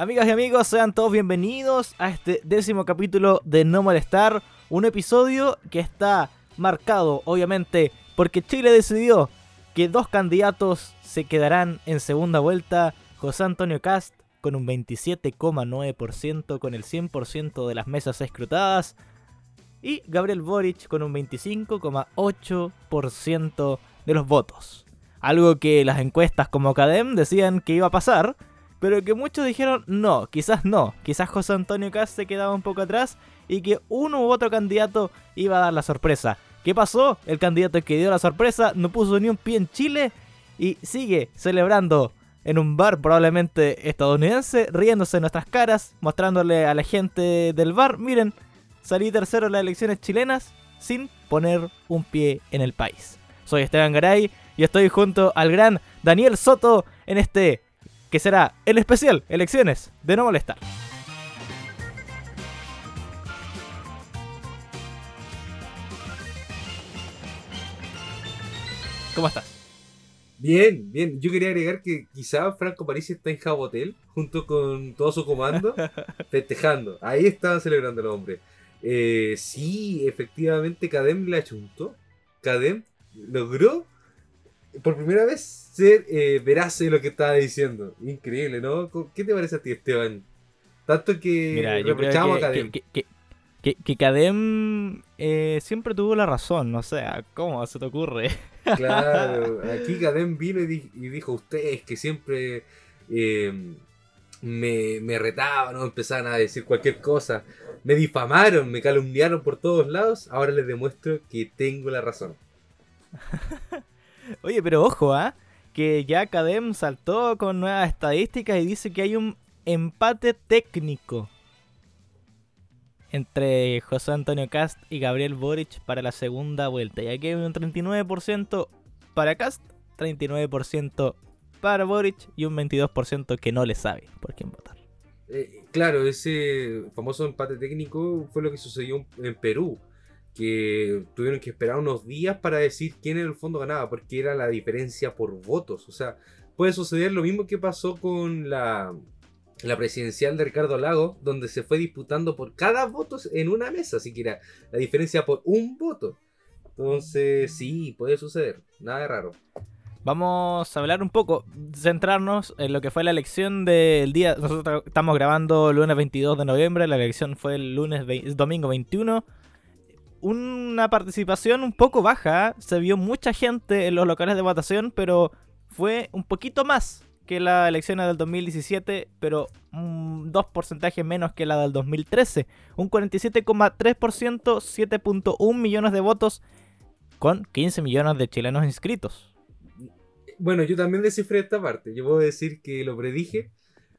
Amigas y amigos, sean todos bienvenidos a este décimo capítulo de No Molestar, un episodio que está marcado, obviamente, porque Chile decidió que dos candidatos se quedarán en segunda vuelta, José Antonio Cast con un 27,9% con el 100% de las mesas escrutadas y Gabriel Boric con un 25,8% de los votos. Algo que las encuestas como Cadem decían que iba a pasar, pero que muchos dijeron no, quizás no, quizás José Antonio Cast se quedaba un poco atrás y que uno u otro candidato iba a dar la sorpresa. ¿Qué pasó? El candidato que dio la sorpresa no puso ni un pie en Chile y sigue celebrando en un bar probablemente estadounidense, riéndose en nuestras caras, mostrándole a la gente del bar, miren, salí tercero en las elecciones chilenas sin poner un pie en el país. Soy Esteban Garay y estoy junto al gran Daniel Soto en este que será el especial Elecciones de No Molestar. ¿Cómo estás? Bien, bien. Yo quería agregar que quizá Franco París está en Jabotel junto con todo su comando festejando. Ahí estaban celebrando el hombre. Eh, sí, efectivamente, Cadem le achuntó. Cadem logró por primera vez ser eh, veraz de lo que estaba diciendo. Increíble, ¿no? ¿Qué te parece a ti, Esteban? Tanto que Mira, reprochamos a Cadem. Que, que, Cadem eh, siempre tuvo la razón, no sé, ¿cómo se te ocurre? Claro, aquí Cadem vino y, dijo, ustedes que siempre eh, me, me retaban, ¿no? empezaban a decir cualquier cosa, me difamaron, me calumniaron por todos lados, ahora les demuestro que tengo la razón. Oye, pero ojo, ¿ah? Que ya Cadem saltó con nuevas estadísticas y dice que hay un empate técnico entre José Antonio Cast y Gabriel Boric para la segunda vuelta. Y aquí hay un 39% para Cast, 39% para Boric y un 22% que no le sabe por quién votar. Eh, claro, ese famoso empate técnico fue lo que sucedió en Perú, que tuvieron que esperar unos días para decir quién en el fondo ganaba, porque era la diferencia por votos. O sea, puede suceder lo mismo que pasó con la la presidencial de Ricardo Lago, donde se fue disputando por cada voto en una mesa, así que era la diferencia por un voto. Entonces, sí, puede suceder, nada de raro. Vamos a hablar un poco, centrarnos en lo que fue la elección del día. Nosotros estamos grabando lunes 22 de noviembre, la elección fue el lunes domingo 21. Una participación un poco baja, se vio mucha gente en los locales de votación, pero fue un poquito más que la elección del 2017, pero dos porcentajes menos que la del 2013. Un 47,3%, 7.1 millones de votos con 15 millones de chilenos inscritos. Bueno, yo también descifré esta parte. Yo puedo decir que lo predije.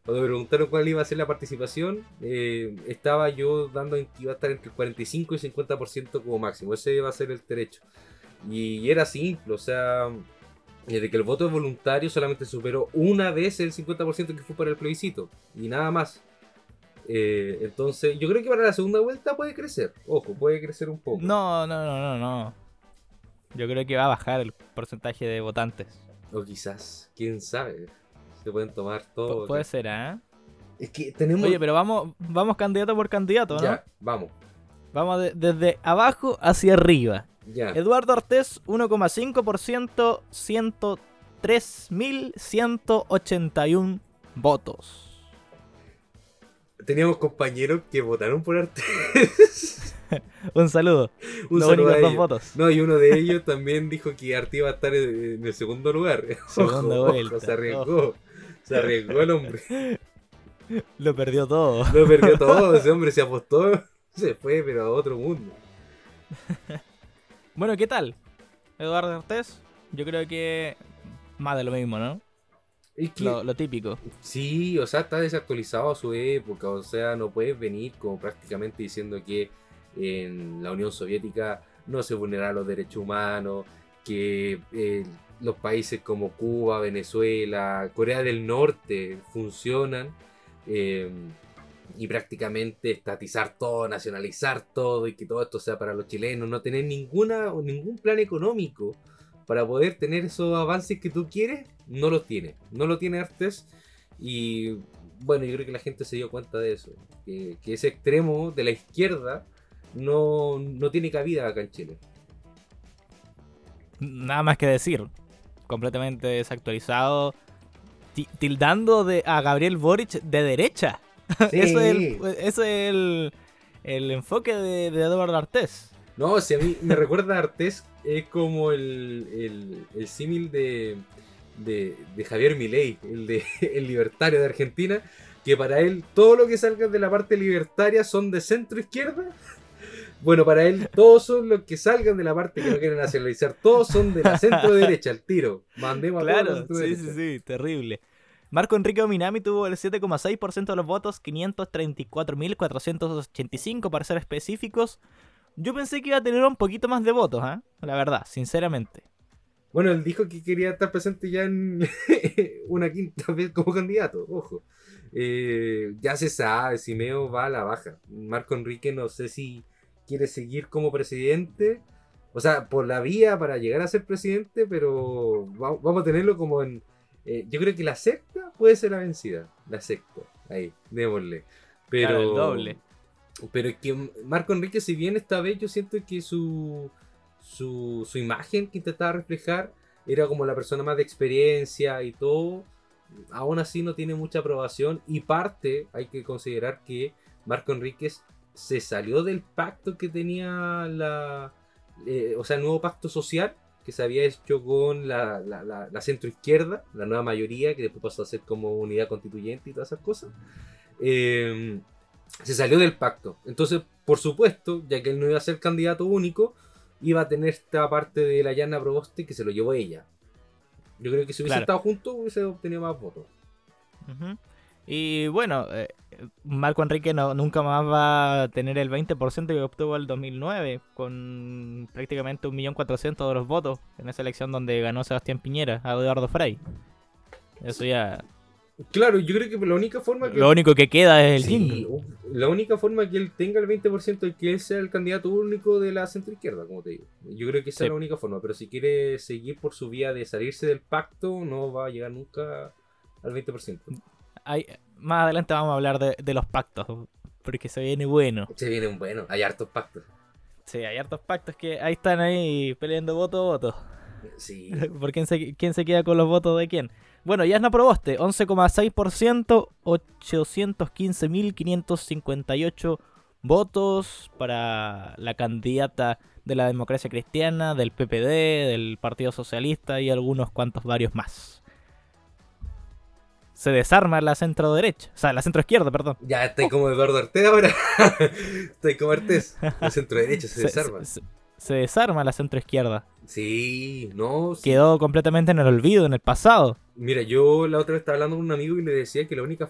Cuando me preguntaron cuál iba a ser la participación, eh, estaba yo dando que iba a estar entre el 45 y 50% como máximo. Ese iba a ser el derecho. Y era simple, o sea, de que el voto es voluntario solamente superó una vez el 50% que fue para el plebiscito y nada más. Eh, entonces, yo creo que para la segunda vuelta puede crecer. Ojo, puede crecer un poco. No, no, no, no, no. Yo creo que va a bajar el porcentaje de votantes. O quizás, quién sabe. Se pueden tomar todo. puede ser, ¿eh? Es que tenemos. Oye, pero vamos, vamos candidato por candidato, ¿no? Ya, vamos. Vamos desde abajo hacia arriba. Eduardo Ortiz, 1,5%, 103.181 votos. Teníamos compañeros que votaron por Artés. Un saludo. Un saludo dos votos. No, y uno de ellos también dijo que Artés iba a estar en el segundo lugar. Segundo se arriesgó. Se arriesgó el hombre. Lo perdió todo. Lo perdió todo. Ese hombre se apostó. Se fue, pero a otro mundo. Bueno, ¿qué tal? Eduardo Ortiz, yo creo que más de lo mismo, ¿no? lo, típico. Sí, o sea, está desactualizado a su época, o sea, no puedes venir como prácticamente diciendo que en la Unión Soviética no se vulneraron los derechos humanos, que eh, los países como Cuba, Venezuela, Corea del Norte funcionan. Eh, y prácticamente estatizar todo, nacionalizar todo y que todo esto sea para los chilenos, no tener ninguna ningún plan económico para poder tener esos avances que tú quieres, no los tiene, no lo tiene Artes y bueno, yo creo que la gente se dio cuenta de eso. Que, que ese extremo de la izquierda no, no tiene cabida acá en Chile. Nada más que decir. Completamente desactualizado. ti- Tildando de, a Gabriel Boric de derecha. eso es el, eso es el, el enfoque de, de Eduardo Artés. No, si a mí me recuerda a Artés, es como el, el, el símil de, de, de Javier Milei, el, de, el libertario de Argentina, que para él todo lo que salga de la parte libertaria son de centro izquierda. Bueno, para él todos son los que salgan de la parte que no quieren nacionalizar, todos son de la centro derecha, al tiro. Mandemos a todos a la Claro, centro sí, sí, sí, terrible. Marco Enrique Ominami tuvo el 7,6% de los votos, 534.485 para ser específicos. Yo pensé que iba a tener un poquito más de votos, ¿ah? La verdad, sinceramente. Bueno, él dijo que quería estar presente ya en una quinta vez como candidato, ojo. Eh, ya se sabe, Simeo va a la baja. Marco Enrique no sé si quiere seguir como presidente, o sea, por la vía para llegar a ser presidente, pero va- vamos a tenerlo como en... eh, yo creo que la secta puede ser la vencida, la secta, ahí, démosle. Pero, Claro, el doble. pero es que Marco Enrique, si bien esta vez yo siento que su, su, su imagen que intentaba reflejar era como la persona más de experiencia y todo, aún así no tiene mucha aprobación y parte, hay que considerar que Marco Enríquez se salió del pacto que tenía la, eh, o sea, el nuevo pacto social que se había hecho con la, la, la, la centroizquierda, la nueva mayoría, que después pasó a ser como unidad constituyente y todas esas cosas. Eh, se salió del pacto. Entonces, por supuesto, ya que él no iba a ser candidato único, iba a tener esta parte de la Llana Proboste que se lo llevó ella. Yo creo que si hubiese Claro. estado juntos, hubiese obtenido más votos. Ujú. Y bueno, eh, Marco Enrique no, nunca más va a tener el 20% que obtuvo el 2009, con prácticamente 1.400.000 de los votos en esa elección donde ganó Sebastián Piñera a Eduardo Frei. Eso ya. Claro, yo creo que la única forma que. Lo único que queda es el Sí, la única forma que él tenga el 20% es que él sea el candidato único de la centroizquierda, como te digo. Yo creo que esa Sí. es la única forma, pero si quiere seguir por su vía de salirse del pacto, no va a llegar nunca al 20%. Hay- más adelante vamos a hablar de, de los pactos, porque se viene bueno. Se viene un bueno, hay hartos pactos. Sí, hay hartos pactos que ahí están ahí peleando voto a voto. Sí. ¿Por quién se, quién se queda con los votos de quién? Bueno, Yasna Proboste, 11,6%, 815.558 votos para la candidata de la democracia cristiana, del PPD, del Partido Socialista y algunos cuantos varios más. Se desarma la centro derecha, o sea, la centro izquierda, perdón. Ya estoy como Eduardo Artés ahora. estoy como Artés. El centro derecho se desarma. se- se desarma la centro izquierda. Sí, no. sí. Quedó completamente en el olvido, en el pasado. Mira, yo la otra vez estaba hablando con un amigo y le decía que la única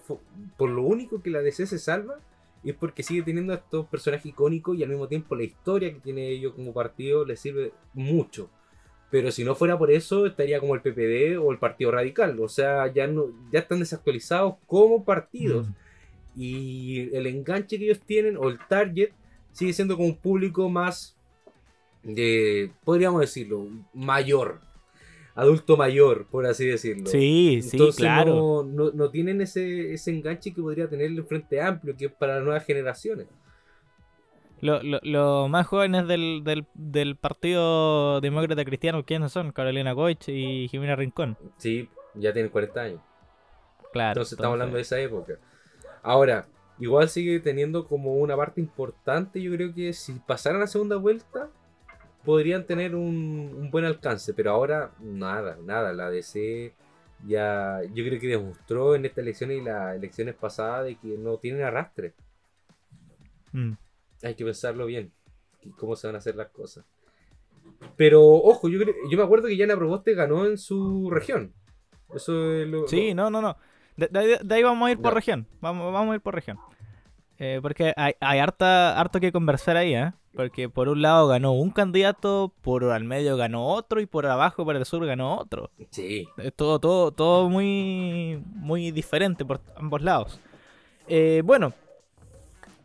por lo único que la DC se salva es porque sigue teniendo a estos personajes icónicos y al mismo tiempo la historia que tiene ellos como partido le sirve mucho. Pero si no fuera por eso, estaría como el PPD o el Partido Radical. O sea, ya no, ya están desactualizados como partidos. Mm. Y el enganche que ellos tienen, o el target, sigue siendo como un público más, de, podríamos decirlo, mayor. Adulto mayor, por así decirlo. Sí, sí, Entonces claro. no, no, no tienen ese, ese enganche que podría tener el Frente Amplio, que es para las nuevas generaciones. Lo- lo- Los más jóvenes del, del, del Partido Demócrata Cristiano, ¿quiénes son? Carolina Goich y Jimena Rincón. Sí, ya tienen 40 años. Claro. Entonces estamos hablando de esa época. Ahora, igual sigue teniendo como una parte importante. Yo creo que si pasaran a segunda vuelta, podrían tener un, un buen alcance. Pero ahora, nada, nada. La DC ya, yo creo que demostró en esta elección y las elecciones pasadas de que no tienen arrastre. Mm. Hay que pensarlo bien. Cómo se van a hacer las cosas. Pero, ojo, yo, yo me acuerdo que Yana Proboste ganó en su región. Eso es lo. Sí, no, no, no. De, de- de ahí vamos a ir por región. Vamos, vamos a ir por región. Eh, porque hay, hay harta, harto que conversar ahí, ¿eh? Porque por un lado ganó un candidato, por al medio ganó otro y por abajo, por el sur ganó otro. Sí. Es todo, todo, todo muy, muy diferente por ambos lados. Eh, bueno,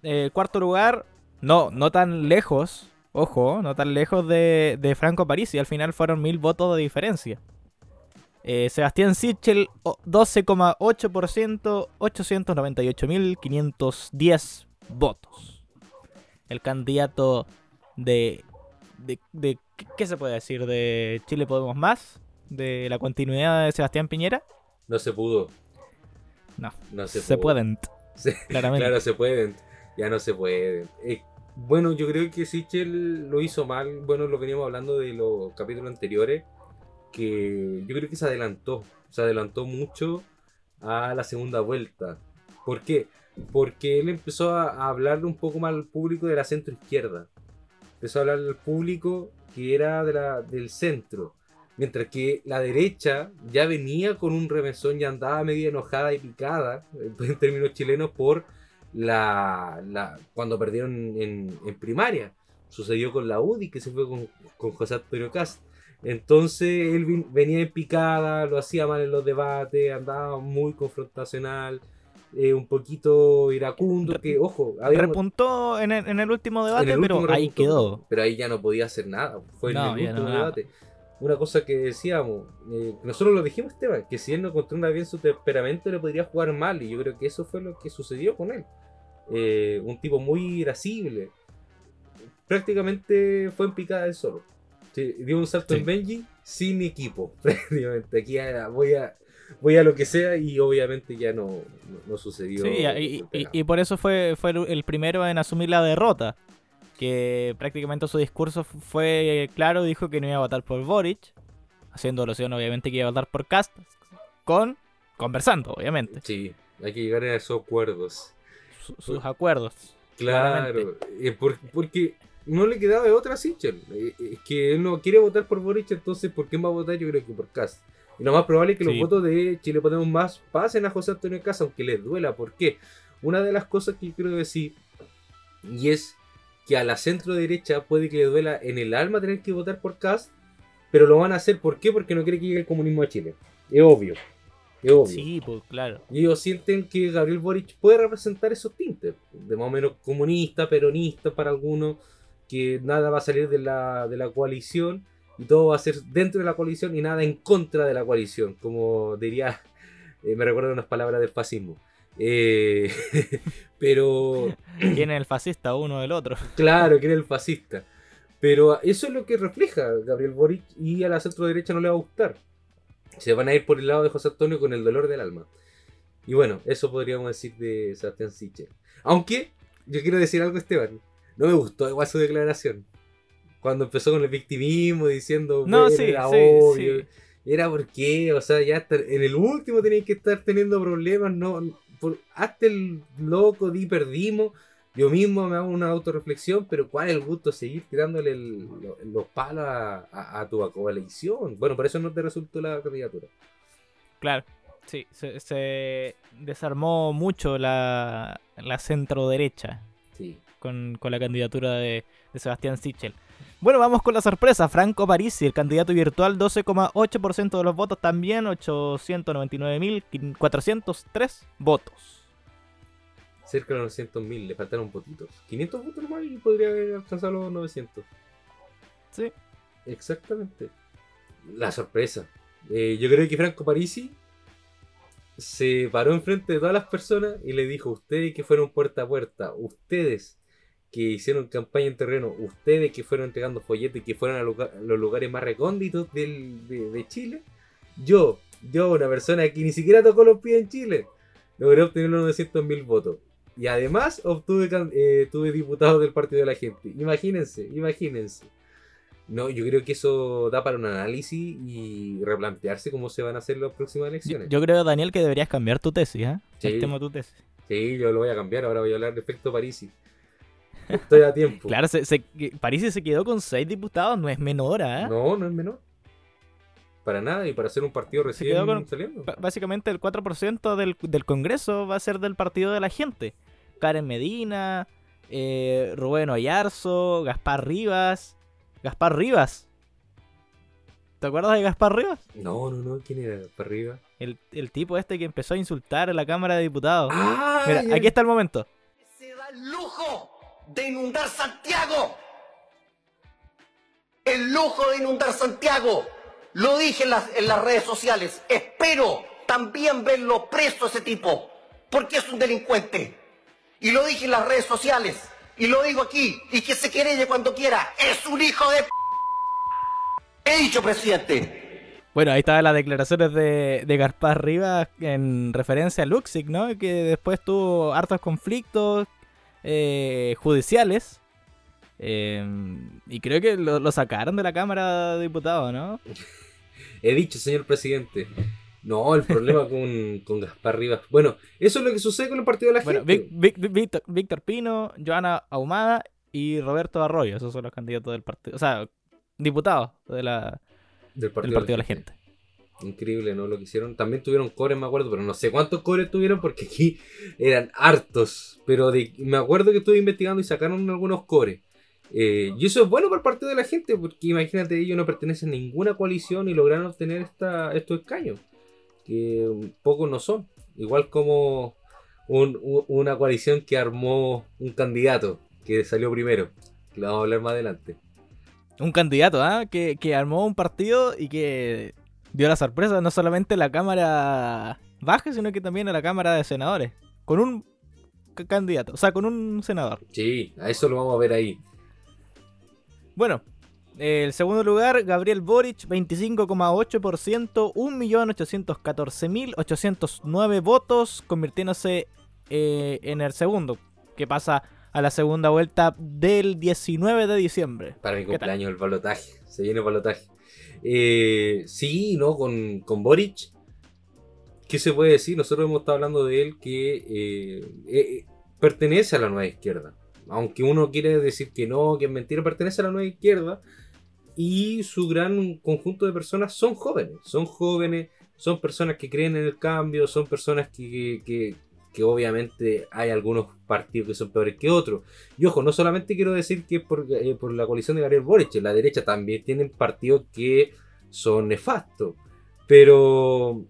eh, cuarto lugar, no, no tan lejos, ojo, no tan lejos de, de Franco Parisi. Al final fueron mil votos de diferencia. Eh, Sebastián Sichel, o- 12,8%, 898.510 votos. El candidato de, de, de- ¿qué- ¿Qué se puede decir? ¿De Chile Podemos Más? ¿De la continuidad de Sebastián Piñera? No se pudo. No, No se, se, pueden, Sí, claramente. Claro, se pueden. Ya no se pueden. Eh, bueno, yo creo que Sichel lo hizo mal. Bueno, lo veníamos hablando de los capítulos anteriores. Que yo creo que se adelantó. Se adelantó mucho a la segunda vuelta. ¿Por qué? Porque él empezó a, hablarle un poco más al público de la centro izquierda. Empezó a hablar al público que era del centro. Mientras que la derecha ya venía con un remesón, ya andaba medio enojada y picada, en términos chilenos, por la, la cuando perdieron en, en primaria. Sucedió con la UDI, que se fue con, con José Antonio Cast. Entonces él vin- venía en picada, lo hacía mal en los debates, andaba muy confrontacional, eh, un poquito iracundo, que ojo, había Repuntó en el, en el último debate, pero último ahí quedó. Pero ahí ya no podía hacer nada. Fue No, en el no, último nada. debate. Una cosa que decíamos, eh, nosotros lo dijimos, Esteban, que si él no controla bien su temperamento, le podría jugar mal. Y yo creo que eso fue lo que sucedió con él. Eh, un tipo muy irascible. Prácticamente fue en picada él solo. Sí, dio un salto Sí. en Benji sin equipo. Prácticamente. Aquí ya voy a, voy a lo que sea y obviamente ya no, no, no sucedió. Sí, y, por eso fue, fue el- primero en asumir la derrota. Que prácticamente su discurso fue claro, dijo que no iba a votar por Boric, haciendo alusión obviamente que iba a votar por Cast, con conversando, obviamente, Sí, hay que llegar a esos acuerdos. Su- sus acuerdos. Claro, eh, por- porque no le quedaba de otra a Sichel. Eh, Es que él no quiere votar por Boric, entonces ¿por qué va a votar? Yo creo que por Cast. Y lo más probable es que los votos de Chile Podemos Más pasen a José Antonio Cast, aunque les duela. ¿Por qué? Una de las cosas que quiero decir, y es que a la centro derecha puede que le duela en el alma tener que votar por Cast, pero lo van a hacer ¿por qué? Porque no quiere que llegue el comunismo a Chile. Es obvio. Es obvio. Sí, pues claro. Y ellos sienten que Gabriel Boric puede representar esos tintes, de más o menos comunista, peronista para algunos, que nada va a salir de la, de la coalición y todo va a ser dentro de la coalición y nada en contra de la coalición, como diría, eh, me recuerda unas palabras del fascismo. Eh, pero ¿Quién es el fascista uno del otro? claro que era el fascista. Pero eso es lo que refleja Gabriel Boric y a la centro derecha no le va a gustar. Se van a ir por el lado de José Antonio con el dolor del alma. Y bueno, eso podríamos decir de Sebastián Sichel. Aunque, yo quiero decir algo, Esteban. No me gustó igual su declaración. Cuando empezó con el victimismo diciendo No, "Bueno, sí, era sí, obvio. sí. Era porque, o sea, ya hasta en el último tenéis que estar teniendo problemas, no, por, hazte el loco, di perdimos. Yo mismo me hago una autorreflexión, pero ¿cuál es el gusto de seguir tirándole el- los palos a, a- a tu coalición? Bueno, por eso no te resultó la candidatura. Claro, sí, se, se desarmó mucho la, la centro derecha Sí. con, con la candidatura de, de Sebastián Sichel. Bueno, vamos con la sorpresa. Franco Parisi, el candidato virtual, 12,8% de los votos también, 899.403 votos. Cerca de los 900.000, le faltaron poquitos. 500 votos nomás y podría haber alcanzado los 900. Sí. Exactamente. La sorpresa. Eh, yo creo que Franco Parisi se paró enfrente de todas las personas y le dijo, ustedes que fueron puerta a puerta, ustedes que hicieron campaña en terreno, ustedes que fueron entregando folletos y que fueron a lugar- a los lugares más recónditos del- de, de Chile, yo, yo, una persona que ni siquiera tocó los pies en Chile, logré obtener los 900.000 votos. Y además obtuve eh, tuve diputados del Partido de la Gente. Imagínense, imagínense. No, yo creo que eso da para un análisis y replantearse cómo se van a hacer las próximas elecciones. yo creo, Daniel, que deberías cambiar tu tesis, ¿eh? Sí. El tema de tu tesis. Sí, yo lo voy a cambiar, ahora voy a hablar de efecto Parisi. Estoy a tiempo. Claro, se, se- Parisi se quedó con 6 diputados, no es menor, ¿eh? No, no es menor. Para nada, y para ser un partido recién con- saliendo. Básicamente el 4% del, del Congreso va a ser del partido de la gente. Karen Medina, eh, Rubén Oyarzo, Gaspar Rivas. Gaspar Rivas. ¿Te acuerdas de Gaspar Rivas? No, no, no, ¿quién era? ¿Para arriba? El, el tipo este que empezó a insultar a la Cámara de Diputados. ¡Ah! Mira, aquí está el momento. se da el lujo de inundar Santiago. El lujo de inundar Santiago. Lo dije en las, en las redes sociales. Espero también verlo preso ese tipo, porque es un delincuente. Y lo dije en las redes sociales. Y lo digo aquí. Y que se querelle cuando quiera. Es un hijo de... p-". He dicho, presidente. Bueno, ahí estaban las declaraciones de, de Gaspar Rivas en referencia a Luxic, ¿no? Que después tuvo hartos conflictos eh, judiciales. eh, y creo que lo, lo sacaron de la Cámara de Diputados, ¿no? He dicho, señor presidente. No, el problema con, con Gaspar Rivas. Bueno, eso es lo que sucede con el partido de la Bueno, gente. Vic- Vic- Víctor, Víctor Pino, Joana Ahumada y Roberto Arroyo. Esos son los candidatos del partido. O sea, diputados de la, del del Partido de la Gente. Increíble, ¿no? Lo que hicieron. También tuvieron cores, me acuerdo, pero no sé cuántos cores tuvieron porque aquí eran hartos. Pero de, me acuerdo que estuve investigando y sacaron algunos cores. Eh, y eso es bueno para el partido de la gente, porque imagínate, ellos no pertenecen a ninguna coalición y lograron obtener esta, estos escaños, que pocos no son. Igual como un- una coalición que armó un candidato que salió primero, que lo vamos a hablar más adelante. Un candidato, ¿ah? Que, que armó un partido y que dio la sorpresa no solamente a la Cámara Baja, sino que también a la Cámara de Senadores. Con un candidato, o sea, con un senador. Sí, a eso lo vamos a ver ahí. Bueno, el segundo lugar, Gabriel Boric, 25,8%, 1.814.809 votos, convirtiéndose eh, en el segundo, que pasa a la segunda vuelta del 19 de diciembre. Para mi cumpleaños el balotaje. Se viene el balotaje. Eh, sí, ¿no? Con, con Boric. ¿Qué se puede decir? Nosotros hemos estado hablando de él que eh, eh, pertenece a la nueva izquierda. Aunque uno quiere decir que no, que es mentira, pertenece a la nueva izquierda. Y su gran conjunto de personas son jóvenes. Son jóvenes, son personas que creen en el cambio, son personas que, que- obviamente hay algunos partidos que son peores que otros. Y ojo, no solamente quiero decir que por, eh, por la coalición de Gabriel Boric, la derecha también tienen partidos que son nefastos. Pero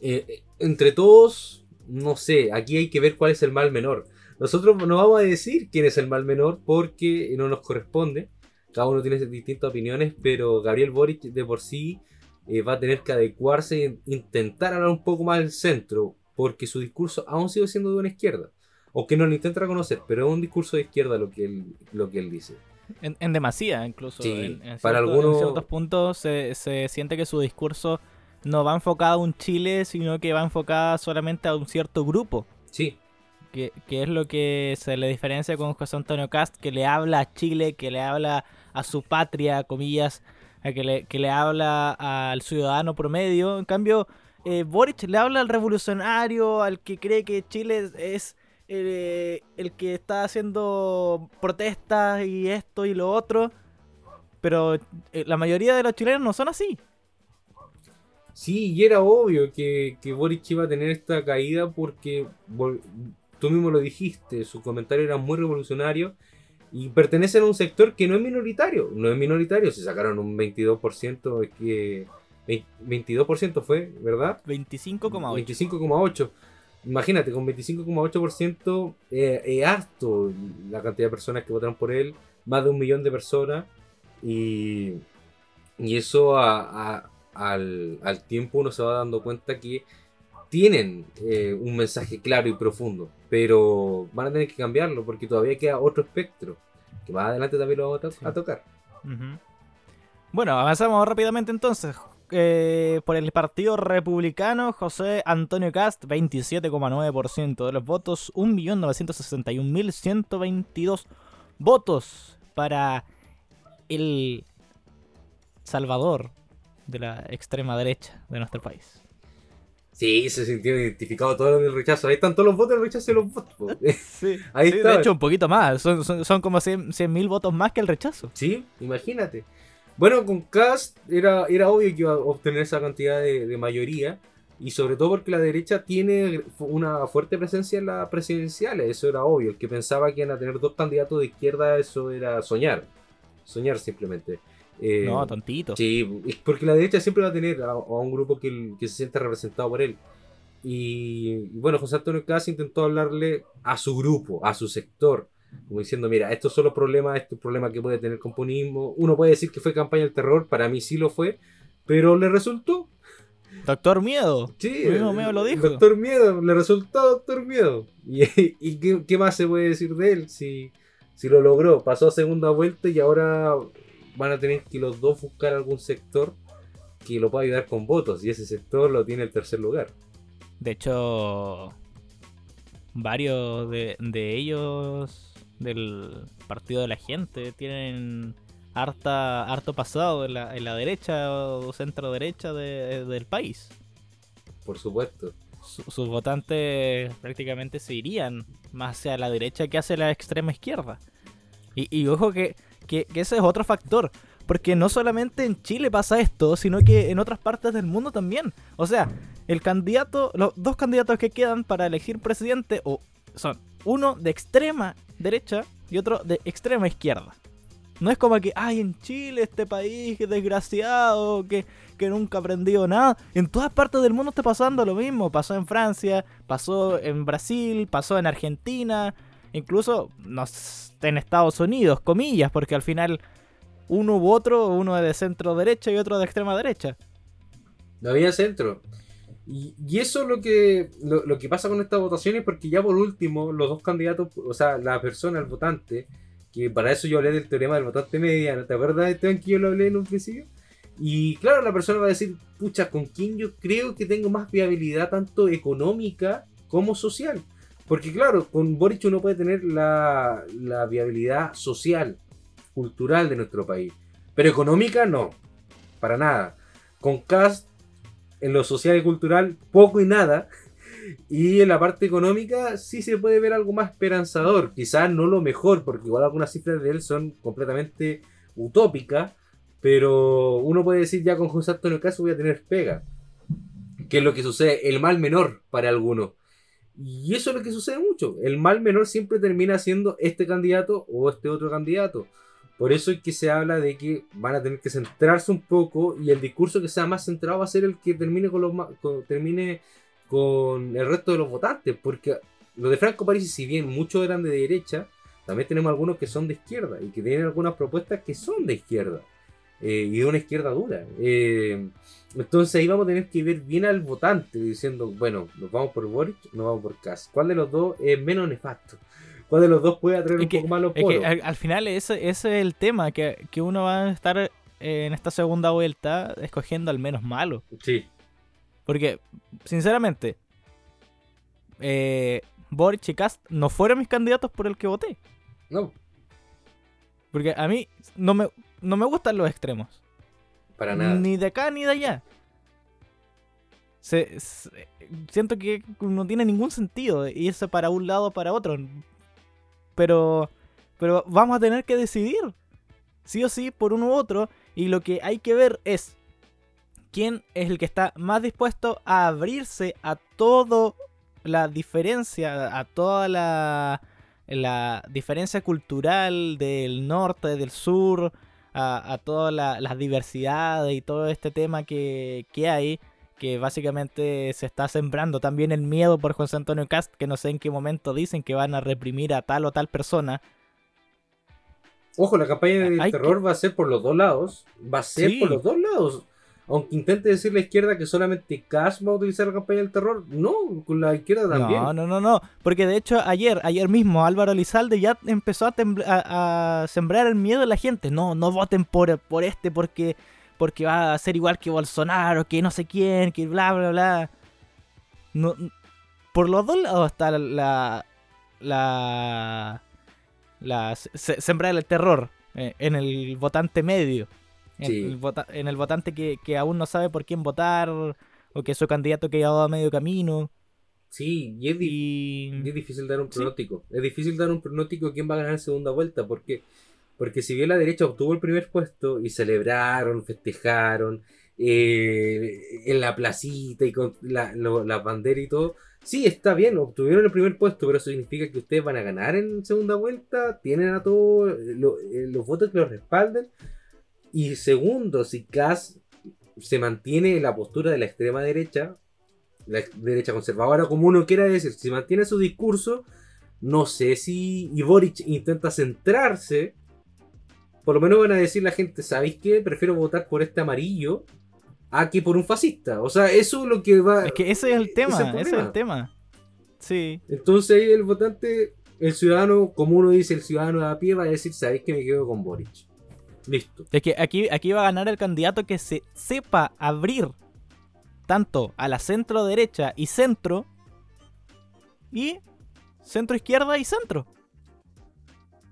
eh, eh, entre todos, no sé, aquí hay que ver cuál es el mal menor. Nosotros no vamos a decir quién es el mal menor porque no nos corresponde. Cada uno tiene distintas opiniones, pero Gabriel Boric de por sí eh, va a tener que adecuarse e intentar hablar un poco más del centro, porque su discurso aún sigue siendo de una izquierda. Aunque no lo intenta reconocer, pero es un discurso de izquierda lo que él, lo que él dice. En, en demasía, incluso. Sí, en, en para algunos- en ciertos puntos se, se siente que su discurso no va enfocado a un Chile, sino que va enfocado solamente a un cierto grupo. Sí, Que, es lo que se le diferencia con José Antonio Cast, que le habla a Chile, que le habla a su patria, comillas, que, le, que le habla al ciudadano promedio. En cambio, eh, Boric le habla al revolucionario, al que cree que Chile es eh, el que está haciendo protestas y esto y lo otro. Pero eh, la mayoría de los chilenos no son así. Sí, y era obvio que, que Boric iba a tener esta caída porque tú mismo lo dijiste, sus comentarios eran muy revolucionarios y pertenecen a un sector que no es minoritario. No es minoritario, se sacaron un 22%, es que 20 22% fue, ¿verdad? 25,8. 25,8. Imagínate, con 25,8% eh, es harto la cantidad de personas que votaron por él, más de un millón de personas, y, y eso a- a- al, al tiempo uno se va dando cuenta que tienen eh, un mensaje claro y profundo, pero van a tener que cambiarlo porque todavía queda otro espectro, que más adelante también lo vamos a, to- Sí. a tocar. Bueno, avanzamos rápidamente entonces. Eh, por el Partido Republicano, José Antonio Cast, 27,9% de los votos, 1.961.122 votos para el Salvador de la extrema derecha de nuestro país. Sí, se sintió identificado todo en el rechazo. Ahí están todos los votos, el rechazo y los votos. po. Sí, Ahí sí, está. de hecho un poquito más, son, son, son como 100 mil votos más que el rechazo. Sí, imagínate. Bueno, con Cast era, era obvio que iba a obtener esa cantidad de, de mayoría. Y sobre todo porque la derecha tiene una fuerte presencia en las presidenciales. Eso era obvio. El que pensaba que iban a tener dos candidatos de izquierda, eso era soñar. Soñar simplemente. Eh, no, tontito. Sí, es porque la derecha siempre va a tener a, a un grupo que, que se siente representado por él. Y, y bueno, José Antonio Caz intentó hablarle a su grupo, a su sector, como diciendo, mira, estos son los problemas, estos problemas que puede tener el comunismo. Uno puede decir que fue campaña del terror, para mí sí lo fue, pero le resultó. Doctor Miedo. Sí, El mismo Miedo lo dijo. Doctor Miedo, le resultó Doctor Miedo. ¿Y, y qué, qué más se puede decir de él si, si lo logró? Pasó a segunda vuelta y ahora van a tener que los dos buscar algún sector que lo pueda ayudar con votos. Y ese sector lo tiene el tercer lugar. De hecho, varios de, de ellos del Partido de la Gente tienen harta, harto pasado en la, en la derecha o centro derecha de- del país. Por supuesto. Su- sus votantes prácticamente se irían más hacia la derecha que hacia la extrema izquierda. Y, y ojo que, que, ese es otro factor. Porque no solamente en Chile pasa esto, sino que en otras partes del mundo también. O sea, el candidato, los dos candidatos que quedan para elegir presidente o son uno de extrema derecha y otro de extrema izquierda. No es como que, ay, en Chile, este país que desgraciado, que, que nunca ha aprendido nada. En todas partes del mundo está pasando lo mismo. Pasó en Francia, pasó en Brasil, pasó en Argentina, incluso no s- en Estados Unidos, comillas, porque al final uno u otro, uno es de centro derecha y otro de extrema derecha. No había centro. Y, eso es lo que, lo que pasa con estas votaciones, porque ya por último, los dos candidatos, o sea, la persona, el votante, que para eso yo hablé del teorema del votante mediano, ¿te acuerdas, Esteban, que yo lo hablé en un principio? Y claro, la persona va a decir, pucha, ¿con quién yo creo que tengo más viabilidad tanto económica como social? Porque claro, con Boric uno puede tener la, viabilidad social, cultural de nuestro país, pero económica no, para nada. Con Cast en lo social y cultural poco y nada. Y en la parte económica sí se puede ver algo más esperanzador. Quizás no lo mejor, porque igual algunas cifras de él son completamente utópicas. Pero uno puede decir ya con José Antonio Caso voy a tener pega. Que es lo que sucede, el mal menor para algunos. Y eso es lo que sucede mucho. El mal menor siempre termina siendo este candidato o este otro candidato. Por eso es que se habla de que van a tener que centrarse un poco y el discurso que sea más centrado va a ser el que termine con, los con- termine con el resto de los votantes. Porque lo de Franco Parisi, si bien muchos eran de derecha, también tenemos algunos que son de izquierda y que tienen algunas propuestas que son de izquierda eh, y de una izquierda dura. Eh, entonces ahí vamos a tener que ver bien al votante diciendo, bueno, nos vamos por Boric, nos vamos por Kass. ¿Cuál de los dos es menos nefasto? ¿Cuál de los dos puede atraer Es un que- poco más los Es poros? que al, al final ese, ese es el tema, que, que uno va a estar eh, en esta segunda vuelta escogiendo al menos malo. Sí, Porque, sinceramente, eh, Boric y Cast no fueron mis candidatos por el que voté. no, Porque a mí no me, no me gustan los extremos. para nada. Ni de acá ni de allá. Se- se- siento que no tiene ningún sentido irse para un lado o para otro. Pero, pero vamos a tener que decidir. Sí o sí, por uno u otro. Y lo que hay que ver es quién es el que está más dispuesto a abrirse a todo la diferencia, a toda la, la diferencia cultural del norte, del sur, a, a todas la- las diversidades y todo este tema que, que hay, que básicamente se está sembrando también el miedo por José Antonio Cast, que no sé en qué momento dicen que van a reprimir a tal o tal persona. Ojo, la campaña del terror va a ser por los dos lados. Va a ser Sí. por los dos lados. Aunque intente decir la izquierda que solamente Cash va a utilizar la campaña del terror, no, con la izquierda también. No, no, no, no. Porque de hecho ayer, ayer mismo Álvaro Lizalde ya empezó a, a- a sembrar el miedo en la gente. No, no voten por, por este porque, porque va a ser igual que Bolsonaro, que no sé quién, que bla, bla, bla. No, por los dos lados está la... la, la se- sembrar el terror eh, en el votante medio. En, el, vota- en el votante que, que aún no sabe por quién votar o que su candidato quedó a medio camino. Sí, y es, Y... y es difícil dar un Sí. pronóstico. Es difícil dar un pronóstico de quién va a ganar en segunda vuelta. porque Porque si bien la derecha obtuvo el primer puesto y celebraron, festejaron eh, en la placita y con la, lo- la bandera y todo, sí, está bien, obtuvieron el primer puesto, pero eso significa que ustedes van a ganar en segunda vuelta, tienen a todos lo- eh, los votos que los respalden. Y segundo, si Kass se mantiene en la postura de la extrema derecha, la derecha conservadora, como uno quiera decir, si mantiene su discurso, no sé si y Boric intenta centrarse, por lo menos van a decir la gente, ¿sabéis qué? Prefiero votar por este amarillo a que por un fascista. O sea, eso es lo que va. Es que ese es el tema, ese es el ese es el tema. Sí. Entonces ahí el votante, el ciudadano, como uno dice, el ciudadano de a pie va a decir, sabéis que me quedo con Boric. Es que aquí, aquí va a ganar el candidato que se sepa abrir tanto a la centro derecha y centro y centro izquierda y centro.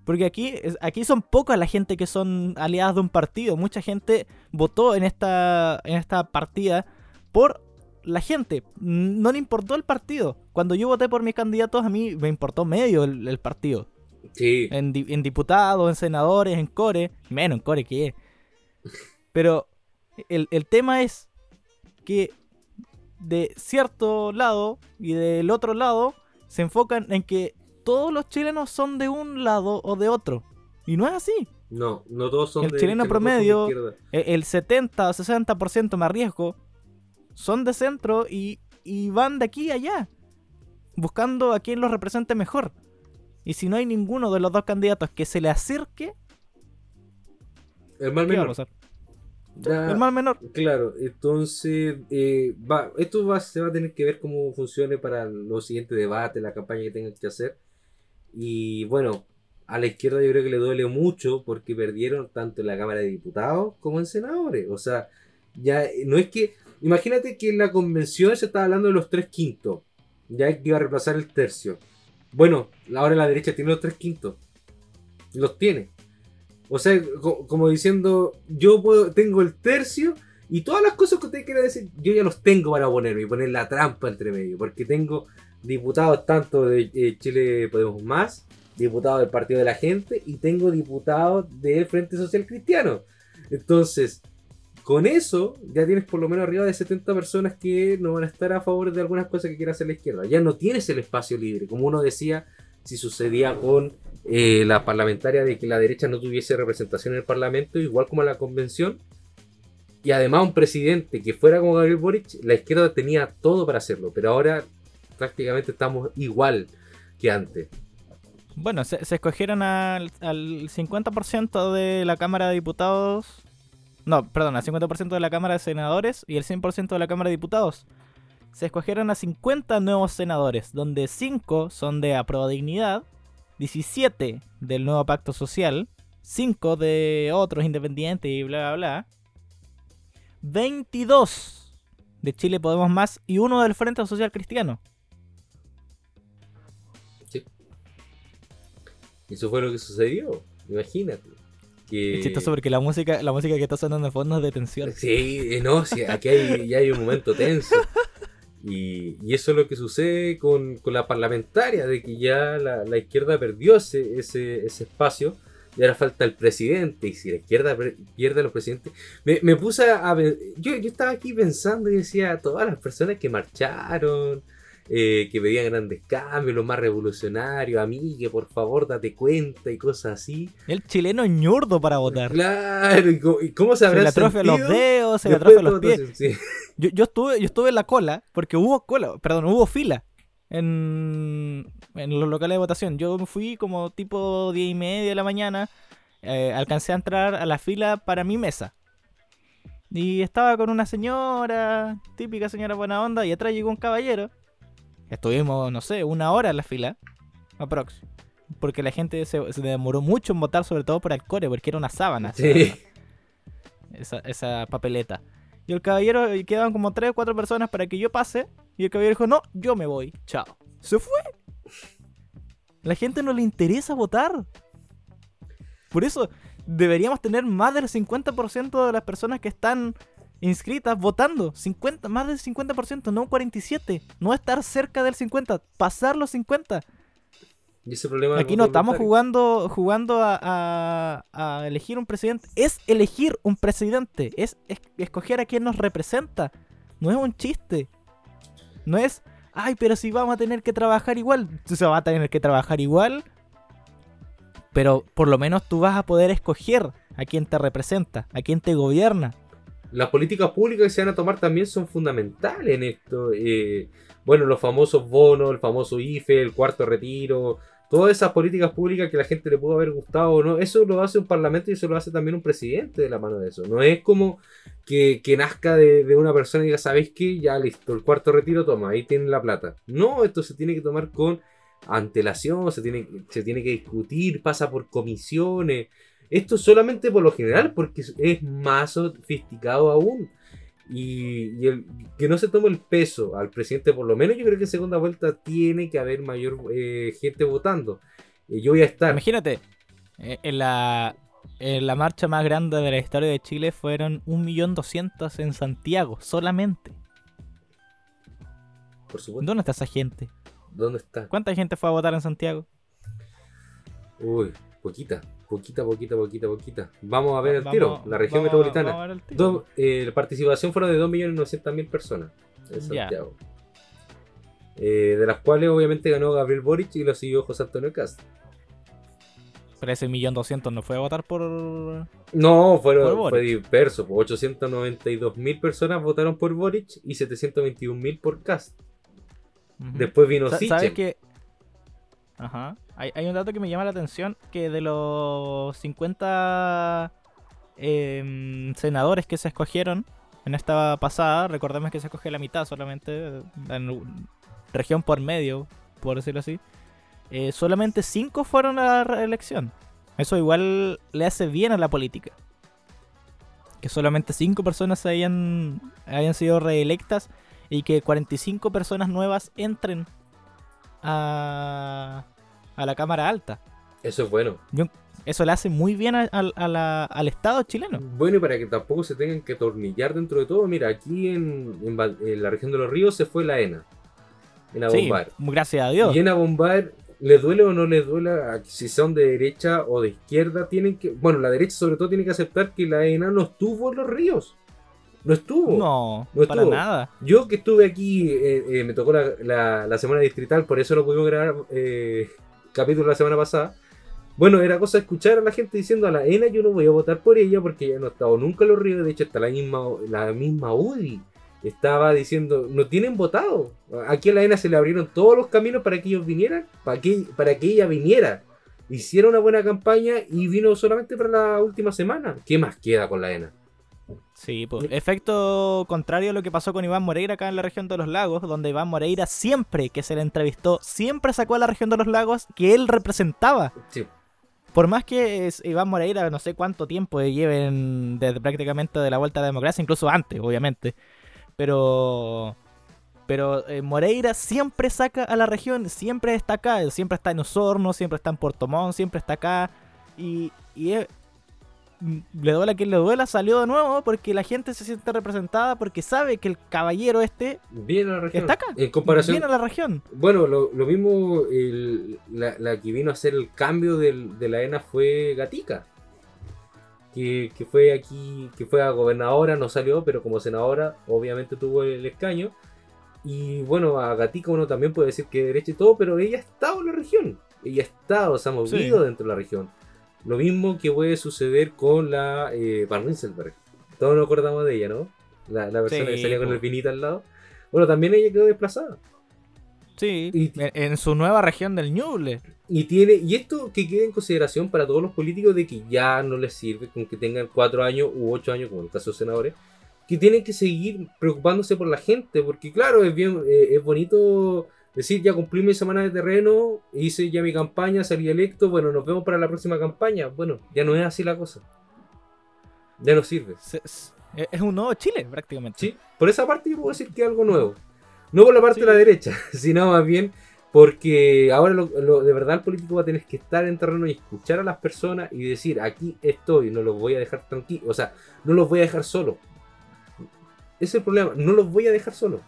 Porque aquí, aquí son pocas la gente que son aliadas de un partido. Mucha gente votó en esta, en esta partida por la gente. No le importó el partido. Cuando yo voté por mis candidatos, a mí me importó medio el partido Sí. en, di- en diputados, en senadores, en core, menos en core que es. Pero el, el tema es que de cierto lado y del otro lado se enfocan en que todos los chilenos son de un lado o de otro. Y no es así. No, no todos son El de chileno son de promedio-. E- El 70 o 60% me arriesgo son de centro y, y van de aquí a allá. Buscando a quien los represente mejor. Y si no hay ninguno de los dos candidatos que se le acerque, El mal ¿qué va a menor. pasar? Ya- El mal menor. Claro, entonces eh, va, esto va, se va a tener que ver cómo funcione para los siguientes debates, la campaña que tengan que hacer. Y bueno, a la izquierda yo creo que le duele mucho porque perdieron tanto en la Cámara de Diputados como en senadores. O sea, ya no es que. Imagínate que en la convención se estaba hablando de los tres quintos, ya que iba a reemplazar el tercio. Bueno, ahora la derecha tiene los tres quintos. Los tiene. O sea, co- como diciendo, yo puedo, tengo el tercio y todas las cosas que usted quiera decir, yo ya los tengo para ponerme y poner la trampa entre medio. Porque tengo diputados tanto de eh, Chile Podemos Más, diputados del Partido de la Gente y tengo diputados del Frente Social Cristiano. Entonces, con eso ya tienes por lo menos arriba de 70 personas que no van a estar a favor de algunas cosas que quiera hacer la izquierda. Ya no tienes el espacio libre, como uno decía, si sucedía con eh, la parlamentaria de que la derecha no tuviese representación en el Parlamento, igual como en la convención. Y además un presidente que fuera como Gabriel Boric, la izquierda tenía todo para hacerlo, pero ahora prácticamente estamos igual que antes. Bueno, se, escogieron al, al 50% de la Cámara de Diputados. No, perdón, al 50% de la Cámara de Senadores y el 100% de la Cámara de Diputados. Se escogieron a 50 nuevos senadores, donde 5 son de Aproba Dignidad, 17 del nuevo Pacto Social, 5 de otros independientes y bla bla bla. 22 de Chile Podemos Más y uno del Frente Social Cristiano. Y eso fue lo que sucedió. Imagínate. Que... Es chistoso porque la música, la música que está sonando de fondo es de tensión. Sí, eh, no, sí, aquí hay, ya hay un momento tenso. Y, y eso es lo que sucede con, con la parlamentaria, de que ya la, la izquierda perdió ese, ese, ese espacio y ahora falta el presidente. Y si la izquierda pierde a los presidentes, me, me puse a yo, yo estaba aquí pensando y decía, todas las personas que marcharon, eh, que pedían grandes cambios, los más revolucionarios, a mí, que por favor date cuenta y cosas así. El chileno es ñurdo para votar. Claro, y cómo, y cómo se Se habrá le atrofia los dedos, se le atrofia los pies. Sí. Yo, yo estuve, yo estuve en la cola, porque hubo cola, perdón, hubo fila en, en los locales de votación. Yo me fui como tipo 10 y media de la mañana, eh, alcancé a entrar a la fila para mi mesa. Y estaba con una señora, típica señora buena onda, y atrás llegó un caballero. Estuvimos, no sé, una hora en la fila, aprox. Porque la gente se, se demoró mucho en votar, sobre todo por el core, porque era una sábana. Sí. esa, esa papeleta. Y el caballero, y quedaban como 3 o 4 personas para que yo pase. Y el caballero dijo, no, yo me voy, chao. Se fue. La gente no le interesa votar. Por eso deberíamos tener más del 50% de las personas que están inscritas votando. 50, más del 50%, no un 47%. No estar cerca del 50%, pasar los 50%. Y ese problema del Aquí no estamos jugando, jugando a, a- a elegir un presidente. Es elegir un presidente. Es, es- escoger a quien nos representa. No es un chiste. No es, ay, pero si vamos a tener que trabajar igual. Se va a tener que trabajar igual. Pero por lo menos tú vas a poder escoger a quien te representa, a quien te gobierna. Las políticas públicas que se van a tomar también son fundamentales en esto. Eh, bueno, los famosos bonos, el famoso IFE, el cuarto retiro, todas esas políticas públicas que la gente le pudo haber gustado o no, eso lo hace un parlamento y eso lo hace también un presidente de la mano de eso. No es como que, nazca de, de una persona y diga, ¿sabéis qué? Ya listo, el cuarto retiro toma, ahí tienen la plata. No, esto se tiene que tomar con antelación, se tiene, se tiene que discutir, pasa por comisiones. Esto solamente por lo general, porque es- más sofisticado aún. Y, y el, que no se tome el peso al presidente, por lo menos yo creo que en segunda vuelta tiene que haber mayor eh, gente votando. Eh, yo voy a estar. Imagínate, eh, en la, en la marcha más grande de la historia de Chile fueron 1.200.000 en Santiago, solamente. Por supuesto. ¿Dónde está esa gente? ¿Dónde está? ¿Cuánta gente fue a votar en Santiago? Uy, poquita, poquita, poquita, poquita, poquita. Vamos a ver el Vamos- tiro. La región vamos- metropolitana. vamos a ver el tiro. Dos- eh, la participación fueron de 2.900.000 personas en. Santiago. Eh, de las cuales obviamente ganó Gabriel Boric y lo siguió José Antonio Cast. Pero ese millón doscientos no fue a votar por... No, Por fueron, Boric. fue disperso. pues, 892.000 personas votaron por Boric y 721.000 por Cast. Después vino Sa- Sichel. Ajá. Hay, un dato que me llama la atención, que de los 50 em, senadores que se escogieron en esta pasada, recordemos que se escoge la mitad solamente, en región por medio, por decirlo así, eh, solamente 5 fueron a la reelección. Eso igual le hace bien a la política. Que solamente 5 personas hayan, hayan sido reelectas y que 45 personas nuevas entren a, a la Cámara Alta. Eso es bueno. Eso le hace muy bien a- a- a la- al Estado chileno. Bueno, y para que tampoco se tengan que atornillar dentro de todo, mira, aquí en, en la región de los ríos se fue la ENA. En Sí, Abombar. gracias a Dios. Y en Abombar, ¿les duele o no les duele a- si son de derecha o de izquierda? Tienen que, bueno, la derecha sobre todo tiene que aceptar que la ENA no estuvo en los ríos. No estuvo. No, No para estuvo. nada. Yo que estuve aquí, eh, eh, me tocó la, la- la semana distrital, por eso no pudimos grabar eh, capítulo la semana pasada. Bueno, era cosa escuchar a la gente diciendo a la ENA yo no voy a votar por ella porque ella no ha estado nunca en los ríos. De hecho, hasta la misma, la misma UDI estaba diciendo, no tienen votado. Aquí a la ENA se le abrieron todos los caminos para que ellos vinieran, para que, para que ella viniera. Hicieron una buena campaña y vino solamente para la última semana. ¿Qué más queda con la ENA? Sí, pues, efecto contrario a lo que pasó con Iván Moreira acá en la región de los lagos, donde Iván Moreira siempre que se le entrevistó, siempre sacó a la región de los lagos que él representaba. Sí. Por más que Iván Moreira no sé cuánto tiempo lleven desde prácticamente de la vuelta a la democracia, incluso antes, obviamente. Pero pero eh, Moreira siempre saca a la región, siempre está acá, siempre está en Osorno, siempre está en Puerto Montt, siempre está acá. Y, y es- le duela a quien le duela, salió de nuevo porque la gente se siente representada porque sabe que el caballero este Viene a la región. está acá. En comparación, Viene a la región. Bueno, lo, lo mismo, el- la, la que vino a hacer el cambio del- de la ENA fue Gatica. Que, que fue aquí, que fue a gobernadora, no salió, pero como senadora obviamente tuvo el escaño. Y bueno, a Gatica uno también puede decir que derecha y todo, pero ella ha estado en la región. Ella ha estado, se ha movido Sí. dentro de la región. Lo mismo que puede suceder con la eh, Van Rieselberg. Todos nos acordamos de ella, ¿no? La, la persona que Sí, salía con el vinito al lado. Bueno, también ella quedó desplazada. Sí, Y- en, su nueva región del Ñuble. Y tiene, y esto que quede en consideración para todos los políticos de que ya no les sirve con que tengan cuatro años u ocho años, como en el caso de senadores, que tienen que seguir preocupándose por la gente, porque claro, es bien, eh, es bonito decir ya cumplí mi semana de terreno, hice ya mi campaña, salí electo, bueno, nos vemos para la próxima campaña. Bueno, ya no es así la cosa. Ya no sirve. Es un nuevo Chile, prácticamente. Sí, por esa parte yo puedo decir que es algo nuevo. No por la parte Sí. de la derecha, sino más bien porque ahora lo, lo- de verdad el político va a tener que estar en terreno y escuchar a las personas y decir, aquí estoy, no los voy a dejar tranquilos, o sea, no los voy a dejar solos. Ese es el problema, no los voy a dejar solos.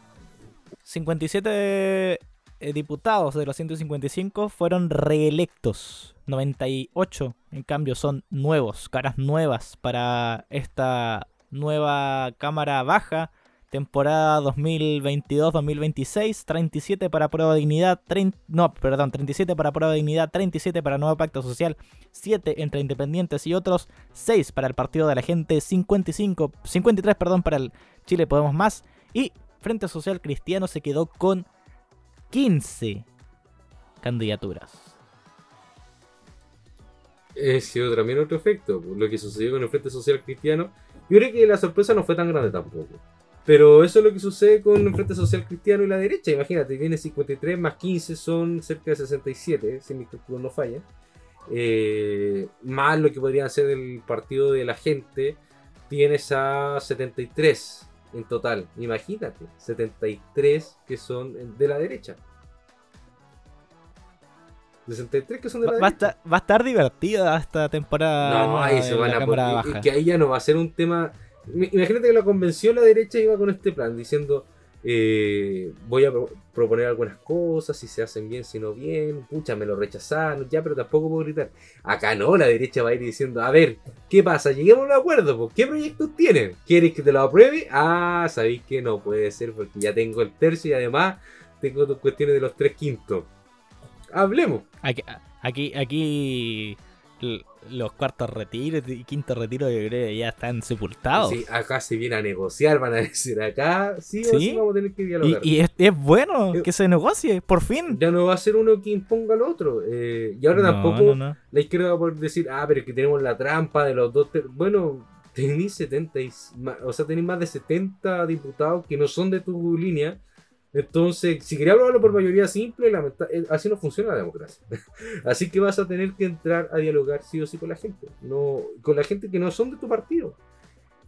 57 eh, diputados de los 155 fueron reelectos. 98, en cambio, son nuevos, caras nuevas para esta nueva Cámara Baja, temporada 2022-2026. 37 para Prueba de Dignidad, 30, no, perdón, 37 para Prueba de Dignidad, 37 para Nuevo Pacto Social, 7 entre independientes y otros, 6 para el Partido de la Gente, 55, 53 perdón, para el Chile Podemos Más y Frente Social Cristiano se quedó con 15 candidaturas. Es sido también otro efecto, lo que sucedió con el Frente Social Cristiano. Yo creo que la sorpresa no fue tan grande tampoco. Pero eso es lo que sucede con el Frente Social Cristiano y la derecha. Imagínate, tiene 53 más 15 son cerca de 67, si mi cálculo no falla. Eh, más lo que podría ser el partido de la gente, tienes a 73 en total. Imagínate, 73 que son de la derecha. 63 que son de la Va, va a derecha. estar, va a estar divertida esta temporada. No, ahí se van a poner- Baja. es que ahí ya no va a ser un tema. Imagínate que la convención la derecha iba con este plan, diciendo eh, voy a pro- proponer algunas cosas, si se hacen bien, si no bien, pucha, me lo rechazaron, ya, pero tampoco puedo gritar. Acá no, la derecha va a ir diciendo, a ver, ¿qué pasa? Lleguemos a un acuerdo, pues, ¿qué proyectos tienen? ¿Quieres que te lo apruebe? Ah, sabéis que no puede ser porque ya tengo el tercio y además tengo cuestiones de los tres quintos. Hablemos. Aquí, aquí, los cuartos retiros y quinto retiro yo creo que ya están sepultados. Sí, acá se viene a negociar, van a decir acá, sí o Sí. sí vamos a tener que y dialogar. y es, es bueno Yo- que se negocie, por fin. Ya no va a ser uno que imponga al otro. eh, y ahora No, tampoco no, no. la izquierda va a poder decir, ah, pero es que tenemos la trampa de los dos. ter-". Bueno, tenéis 70, y- o sea, tenéis más de 70 diputados que no son de tu línea. Entonces, si quería aprobarlo por mayoría simple, eh, así no funciona la democracia. así que vas a tener que entrar a dialogar sí o sí con la gente. No, con la gente que no son de tu partido.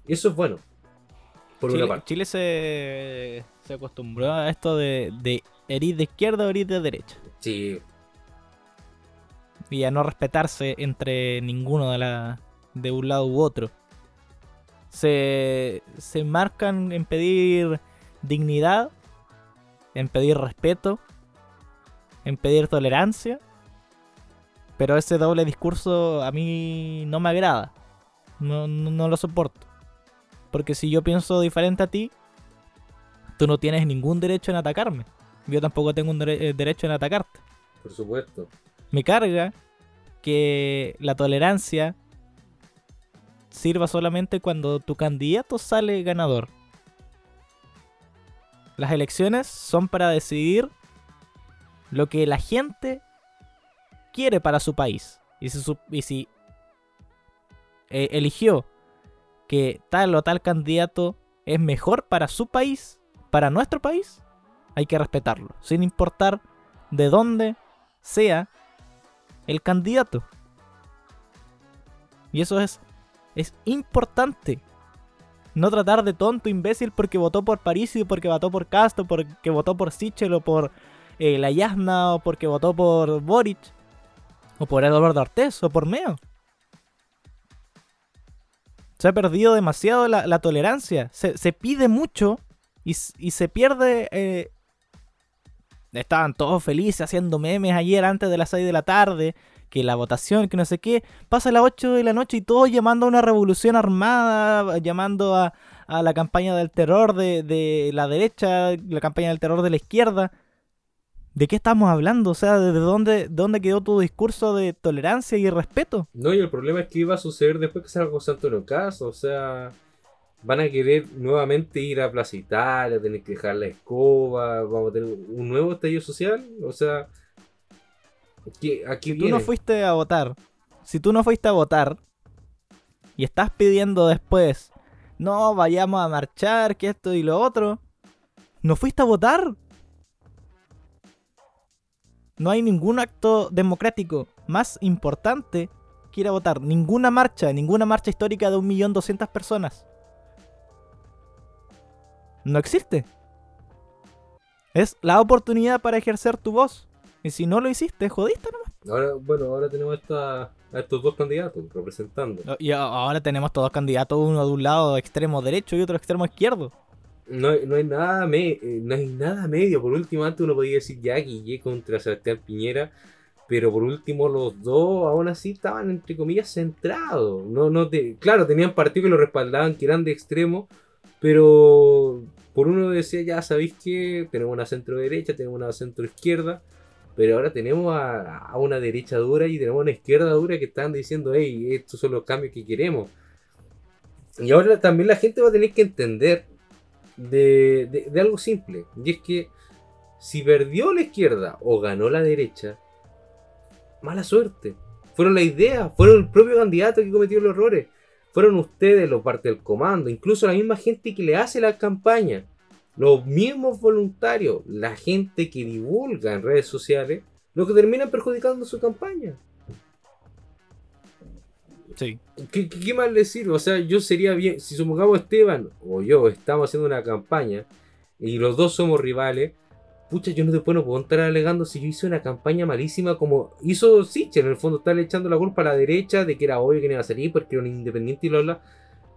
Y eso es bueno. Por Chile, una parte. Chile se, se acostumbró a esto de, de herir de izquierda o herir de derecha. Sí, Y a no respetarse entre ninguno de, la, de un lado u otro. Se, se marcan en pedir dignidad, en pedir respeto, en pedir tolerancia. Pero ese doble discurso a mí no me agrada. No, no, no lo soporto. Porque si yo pienso diferente a ti, tú no tienes ningún derecho en atacarme. Yo tampoco tengo un dere- eh, derecho en atacarte. por supuesto. Me carga que la tolerancia sirva solamente cuando tu candidato sale ganador. Las elecciones son para decidir lo que la gente quiere para su país. Y si, eh, eligió que tal o tal candidato es mejor para su país, para nuestro país, hay que respetarlo, sin importar de dónde sea el candidato. Y eso es, es importante. No tratar de tonto imbécil porque votó por París y porque votó por Castro, porque votó por Sichel o por eh, la Yasna o porque votó por Boric o por Eduardo Artés o por Meo. Se ha perdido demasiado la, tolerancia. Se, pide mucho y se pierde eh, Estaban todos felices haciendo memes ayer antes de las 6 de la tarde. Que la votación, que no sé qué. Pasa a las 8 de la noche y todos llamando a una revolución armada. Llamando a, a la campaña del terror de, de la derecha. La campaña del terror de la izquierda. ¿De qué estamos hablando? O sea, ¿de dónde, dónde quedó tu discurso de tolerancia y respeto? No, y el problema es que iba a suceder después que salga José Antonio Cas, o sea, van a querer nuevamente ir a Plaza Italia, tener que dejar la escoba, vamos a tener un nuevo estallido social, o sea, ¿qué, Tú viene? no fuiste a votar. Si tú no fuiste a votar y estás pidiendo después, no, vayamos a marchar, que esto y lo otro, no fuiste a votar. No hay ningún acto democrático más importante que ir a votar. Ninguna marcha, ninguna marcha histórica de 1.200.000 personas. No existe. Es la oportunidad para ejercer tu voz. Y si no lo hiciste, jodiste nomás. Ahora, bueno, ahora tenemos esta, a estos dos candidatos representando. Y ahora tenemos todos candidatos, uno de un lado extremo derecho y otro extremo izquierdo. No, hay- no hay nada me, eh, no hay nada medio. Por último, antes uno podía decir ya Guille contra Sebastián Piñera, pero por último los dos aún así estaban entre comillas centrados. No, no te, claro, tenían partidos que lo respaldaban, que eran de extremo, pero por uno decía ya sabéis que tenemos una centro derecha, tenemos una centro izquierda, pero ahora tenemos a, a una derecha dura y tenemos una izquierda dura que están diciendo, hey, estos son los cambios que queremos. Y ahora también la gente va a tener que entender de, de- de algo simple. Y es que si perdió la izquierda o ganó la derecha, mala suerte. fueron la idea, fueron el propio candidato que cometió los errores. Fueron ustedes los parte del comando, incluso la misma gente que le hace la campaña, los mismos voluntarios, la gente que divulga en redes sociales, lo que terminan perjudicando su campaña. Sí. ¿Qué, qué, más le sirve? O sea, yo sería bien, si supongamos Esteban o yo estamos haciendo una campaña y los dos somos rivales, pucha, yo no no puedo estar alegando si yo hice una campaña malísima como hizo Sichel. En el fondo, está echando la culpa a la derecha de que era obvio que no iba a salir porque era un independiente y bla bla.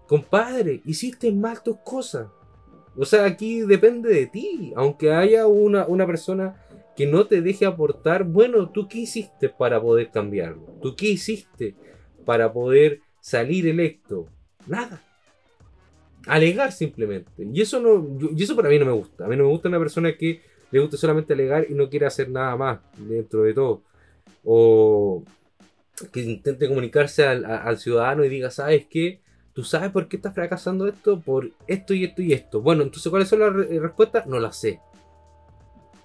Compadre, hiciste mal tus cosas. O sea, aquí depende de ti. Aunque haya una, una persona que no te deje aportar, bueno, ¿tú qué hiciste para poder cambiarlo? ¿Tú qué hiciste para poder salir electo? Nada. Alegar simplemente. Y eso no, y eso para mí no me gusta. A mí no me gusta una persona que le guste solamente alegar y no quiere hacer nada más dentro de todo. O que intente comunicarse al ciudadano y diga, ¿sabes qué? ¿Tú sabes por qué está fracasando esto? Por esto y esto y esto. Bueno, entonces, ¿cuáles son las re respuestas? No las sé.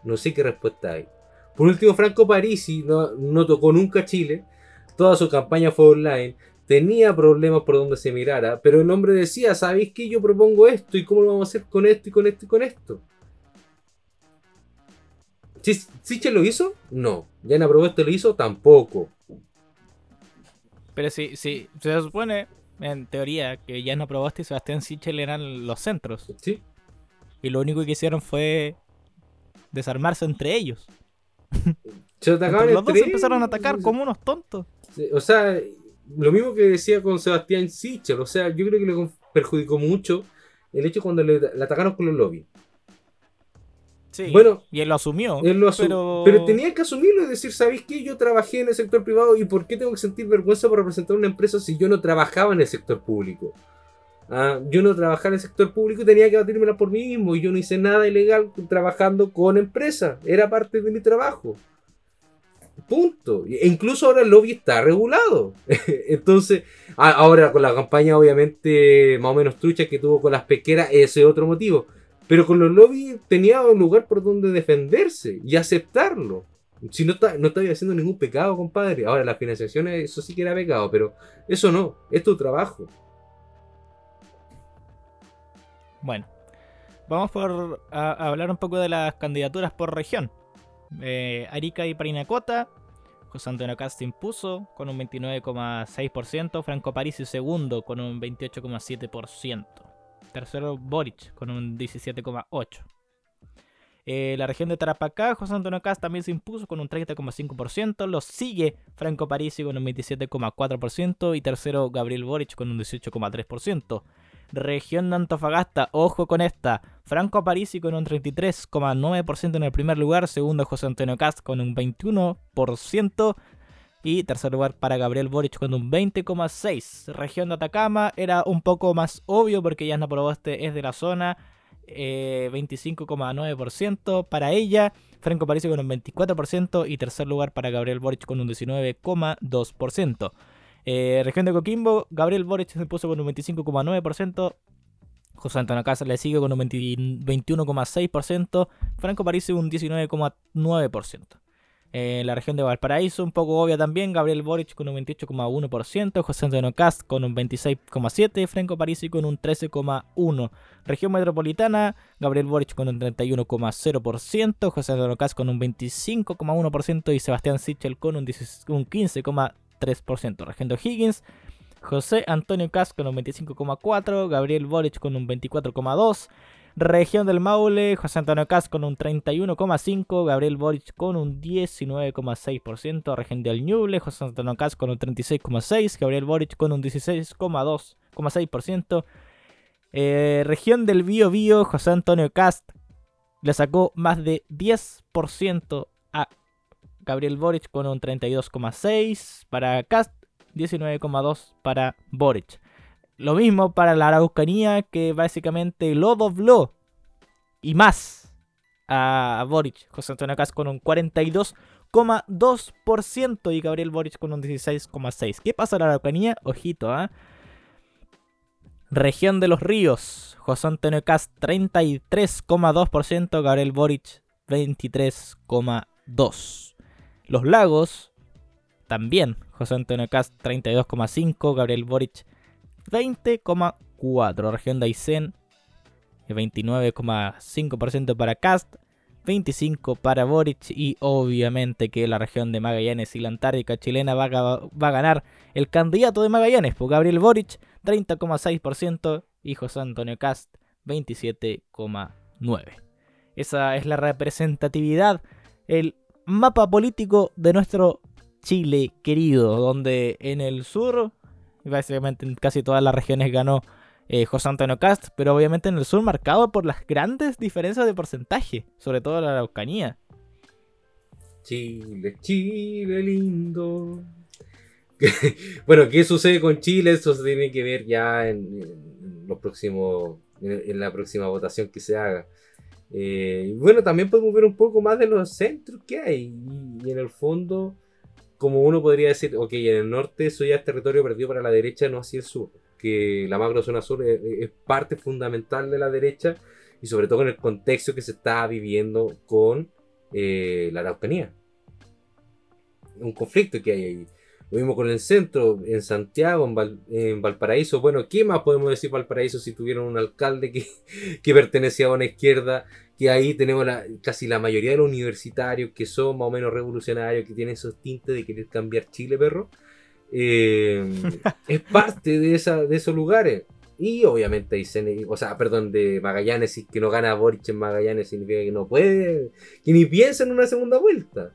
No sé qué respuesta hay. Por último, Franco Parisi no, tocó nunca Chile. Toda su campaña fue online. Tenía problemas por donde se mirara. Pero el hombre decía, ¿sabéis qué? Yo propongo esto. ¿Y cómo lo vamos a hacer con esto y con esto y con esto? ¿Sichel lo hizo? No. ¿Yana Proboste lo hizo? Tampoco. Pero si, si se supone, en teoría, que Yana Proboste y Sebastián Sichel eran los centros. Sí. Y lo único que hicieron fue desarmarse entre ellos. Se atacaban Entre los dos empezaron a atacar como unos tontos. O sea, lo mismo que decía con Sebastián Sichel. O sea, yo creo que le perjudicó mucho el hecho cuando le, le atacaron con los lobbies. Sí. Bueno, y él lo asumió. Él lo asu- pero... pero... tenía que asumirlo y decir, ¿sabéis qué? Yo trabajé en el sector privado y ¿por qué tengo que sentir vergüenza por representar una empresa si yo no trabajaba en el sector público? Ah, yo no trabajaba en el sector público y tenía que batírmela por mí mismo y yo no hice nada ilegal trabajando con empresas. Era parte de mi trabajo. Punto. E incluso ahora el lobby está regulado. Entonces, ahora con la campaña obviamente más o menos trucha que tuvo con las pesqueras, ese es otro motivo. Pero con los lobbies tenía un lugar por donde defenderse y aceptarlo. Si no, no estaba haciendo ningún pecado, compadre. Ahora, la financiación, eso sí que era pecado, pero eso no, es tu trabajo. Bueno, vamos por a, a hablar un poco de las candidaturas por región. Eh, Arica y Parinacota, José Antonio Cast impuso con un 29,6%, Franco Parisi segundo con un 28,7%, tercero Boric con un 17,8%. Eh, la región de Tarapacá, José Antonio Cast también se impuso con un 30,5%, lo sigue Franco Parisi con un 27,4% y tercero Gabriel Boric con un 18,3%. Región de Antofagasta, ojo con esta. Franco Parisi con un 33,9% en el primer lugar. Segundo José Antonio Cast con un 21%. Y tercer lugar para Gabriel Boric con un 20,6%. Región de Atacama era un poco más obvio porque Yasna Proboste es de la zona. eh, 25,9% para ella. Franco Parisi con un 24%. Y tercer lugar para Gabriel Boric con un 19,2%. Eh, región de Coquimbo, Gabriel Boric se puso con un 25,9%. José Antonio Casa le sigue con un 20 21,6%. Franco Parisi un 19,9%. Eh, la región de Valparaíso, un poco obvia también. Gabriel Boric con un 28,1%. José Antonio Cast con un 26,7%. Franco Parisi con un 13,1%. Región metropolitana, Gabriel Boric con un 31,0%. José Antonio Cast con un 25,1%. Y Sebastián Sichel con un 16 un 15,3%. 3%. Región de O'Higgins, José Antonio Cas con un 25,4%, Gabriel Boric con un 24,2%, Región del Maule, José Antonio Cas con un 31,5%, Gabriel Boric con un 19,6%, Región del Ñuble, José Antonio Cas con un 36,6%, Gabriel Boric con un 16,6%, eh, Región del Bío Bío, José Antonio Cast le sacó más de 10% a Gabriel Boric con un 32,6 para Cast, 19,2 para Boric. Lo mismo para la Araucanía que básicamente lo dobló y más a Boric. José Antonio Cast con un 42,2% y Gabriel Boric con un 16,6. ¿Qué pasa en la Araucanía? Ojito, ¿ah? Región de los Ríos. José Antonio Cast 33,2%, Gabriel Boric 23,2%. Los lagos, también. José Antonio Cast 32,5, Gabriel Boric 20,4, región de Aysén 29,5% para Cast, 25 para Boric y obviamente que la región de Magallanes y la Antártica chilena va a, va a ganar el candidato de Magallanes, por pues Gabriel Boric 30,6% y José Antonio Cast 27,9%. Esa es la representatividad, el mapa político de nuestro Chile querido, donde en el sur, básicamente en casi todas las regiones ganó eh, José Antonio Cast, pero obviamente en el sur marcado por las grandes diferencias de porcentaje, sobre todo la Araucanía. Chile, Chile lindo. bueno, ¿qué sucede con Chile? Eso se tiene que ver ya en, los próximos, en, la próxima votación que se haga. Eh, bueno, también podemos ver un poco más de los centros que hay. Y, en el fondo, como uno podría decir, ok, en el norte eso ya es territorio perdido para la derecha, no hacia el sur que la macro zona sur es, parte fundamental de la derecha y sobre todo en el contexto que se está viviendo con eh, la Araucanía. Un conflicto que hay ahí. Lo mismo con el centro, en Santiago, en, Valparaíso. Bueno, ¿qué más podemos decir Valparaíso si tuvieron un alcalde que pertenecía a una izquierda? Que ahí tenemos casi la mayoría de los universitarios que son más o menos revolucionarios, que tienen esos tintes de querer cambiar Chile, perro. Eh, es parte de, esa, de esos lugares. Y obviamente dicen, o sea, perdón, de Magallanes, y que no gana Boric en Magallanes significa que no puede, que ni piensa en una segunda vuelta.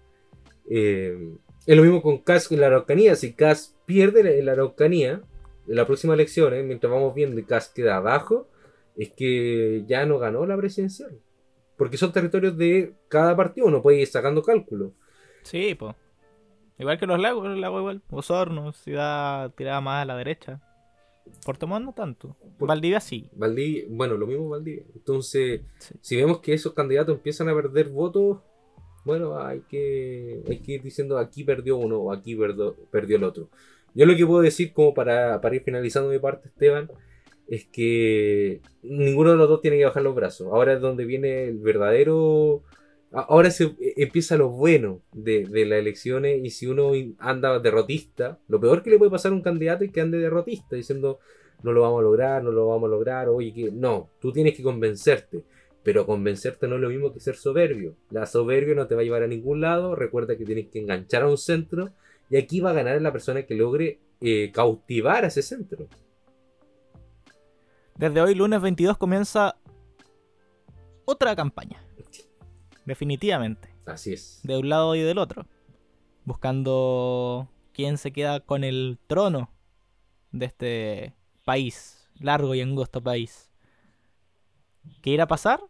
Eh, es lo mismo con Cas en la Araucanía. Si Cas pierde en la Araucanía, en la próxima elección, eh, mientras vamos viendo y Cas queda abajo, es que ya no ganó la presidencial. Porque son territorios de cada partido, uno puede ir sacando cálculos. Sí, pues. Igual que los lagos, el lago igual. Osorno, ciudad tirada más a la derecha. Puerto Montt no tanto. Valdivia sí. Valdivia, bueno, lo mismo Valdivia. Entonces, si vemos que esos candidatos empiezan a perder votos, bueno, hay que, hay que ir diciendo aquí perdió uno o aquí perdió, perdió el otro. Yo lo que puedo decir, como para, para ir finalizando mi parte, Esteban, es que ninguno de los dos tiene que bajar los brazos. Ahora es donde viene el verdadero ahora se e, empieza lo bueno de, las elecciones y si uno anda derrotista, lo peor que le puede pasar a un candidato es que ande derrotista diciendo no lo vamos a lograr, no lo vamos a lograr, oye, que no, tú tienes que convencerte. Pero convencerte no es lo mismo que ser soberbio. La soberbia no te va a llevar a ningún lado. Recuerda que tienes que enganchar a un centro. Y aquí va a ganar la persona que logre eh, cautivar a ese centro. Desde hoy, lunes 22, comienza otra campaña definitivamente. Así es. De un lado y del otro. Buscando quién se queda con el trono de este país, largo y angosto país. ¿Qué irá a pasar?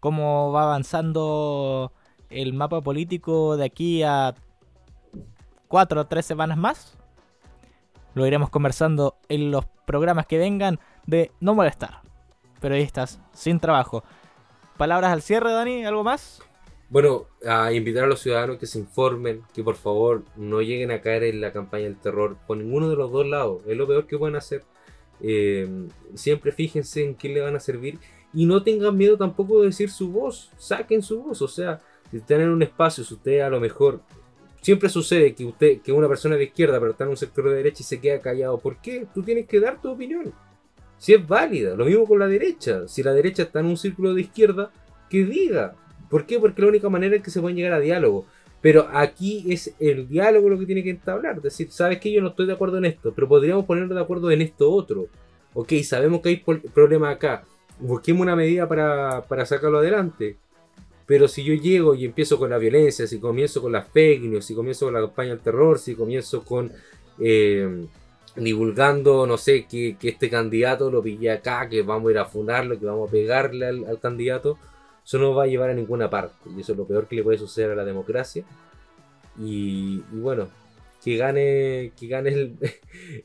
¿Cómo va avanzando el mapa político de aquí a cuatro o tres semanas más? Lo iremos conversando en los programas que vengan de No Molestar. Periodistas sin trabajo. Palabras al cierre, Dani, ¿algo más? Bueno, a invitar a los ciudadanos que se informen, que por favor no lleguen a caer en la campaña del terror por ninguno de los dos lados. Es lo peor que pueden hacer. Eh, siempre fíjense en quién le van a servir y no tengan miedo tampoco de decir su voz. Saquen su voz. O sea, si están en un espacio, si usted a lo mejor siempre sucede que usted, que una persona de izquierda, pero está en un sector de derecha y se queda callado. ¿Por qué? Tú tienes que dar tu opinión si es válida. Lo mismo con la derecha. Si la derecha está en un círculo de izquierda, que diga. ¿Por qué? Porque la única manera es que se pueden llegar a diálogo. Pero aquí es el diálogo lo que tiene que entablar. Es decir, sabes que yo no estoy de acuerdo en esto, pero podríamos ponernos de acuerdo en esto otro. Ok, sabemos que hay problemas acá. Busquemos una medida para, para sacarlo adelante. Pero si yo llego y empiezo con la violencia, si comienzo con las fake news, si comienzo con la campaña del terror, si comienzo con eh, divulgando, no sé, que, este candidato lo pillé acá, que vamos a ir a fundarlo, que vamos a pegarle al, candidato, eso no va a llevar a ninguna parte. Y eso es lo peor que le puede suceder a la democracia. Y, bueno, que gane, que gane el,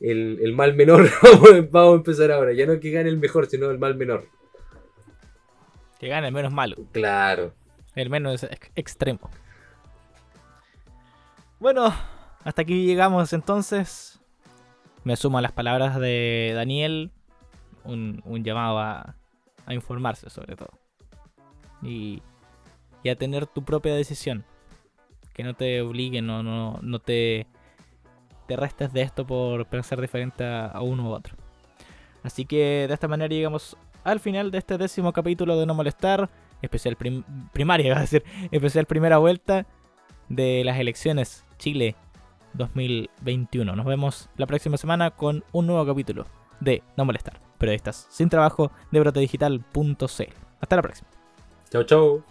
el, mal menor. vamos a empezar ahora. Ya no que gane el mejor, sino el mal menor. Que gane el menos malo. Claro. El menos extremo. Bueno, hasta aquí llegamos entonces me sumo a las palabras de Daniel, un, llamado a, informarse sobre todo. Y, a tener tu propia decisión. Que no te obliguen, no, no, te te restes de esto por pensar diferente a, uno u otro. Así que de esta manera llegamos al final de este décimo capítulo de No Molestar, especial prim- primaria, iba a decir, especial primera vuelta de las elecciones Chile 2021. Nos vemos la próxima semana con un nuevo capítulo de No Molestar, periodistas sin trabajo de brotedigital.cl. Hasta la próxima. Chau, chau.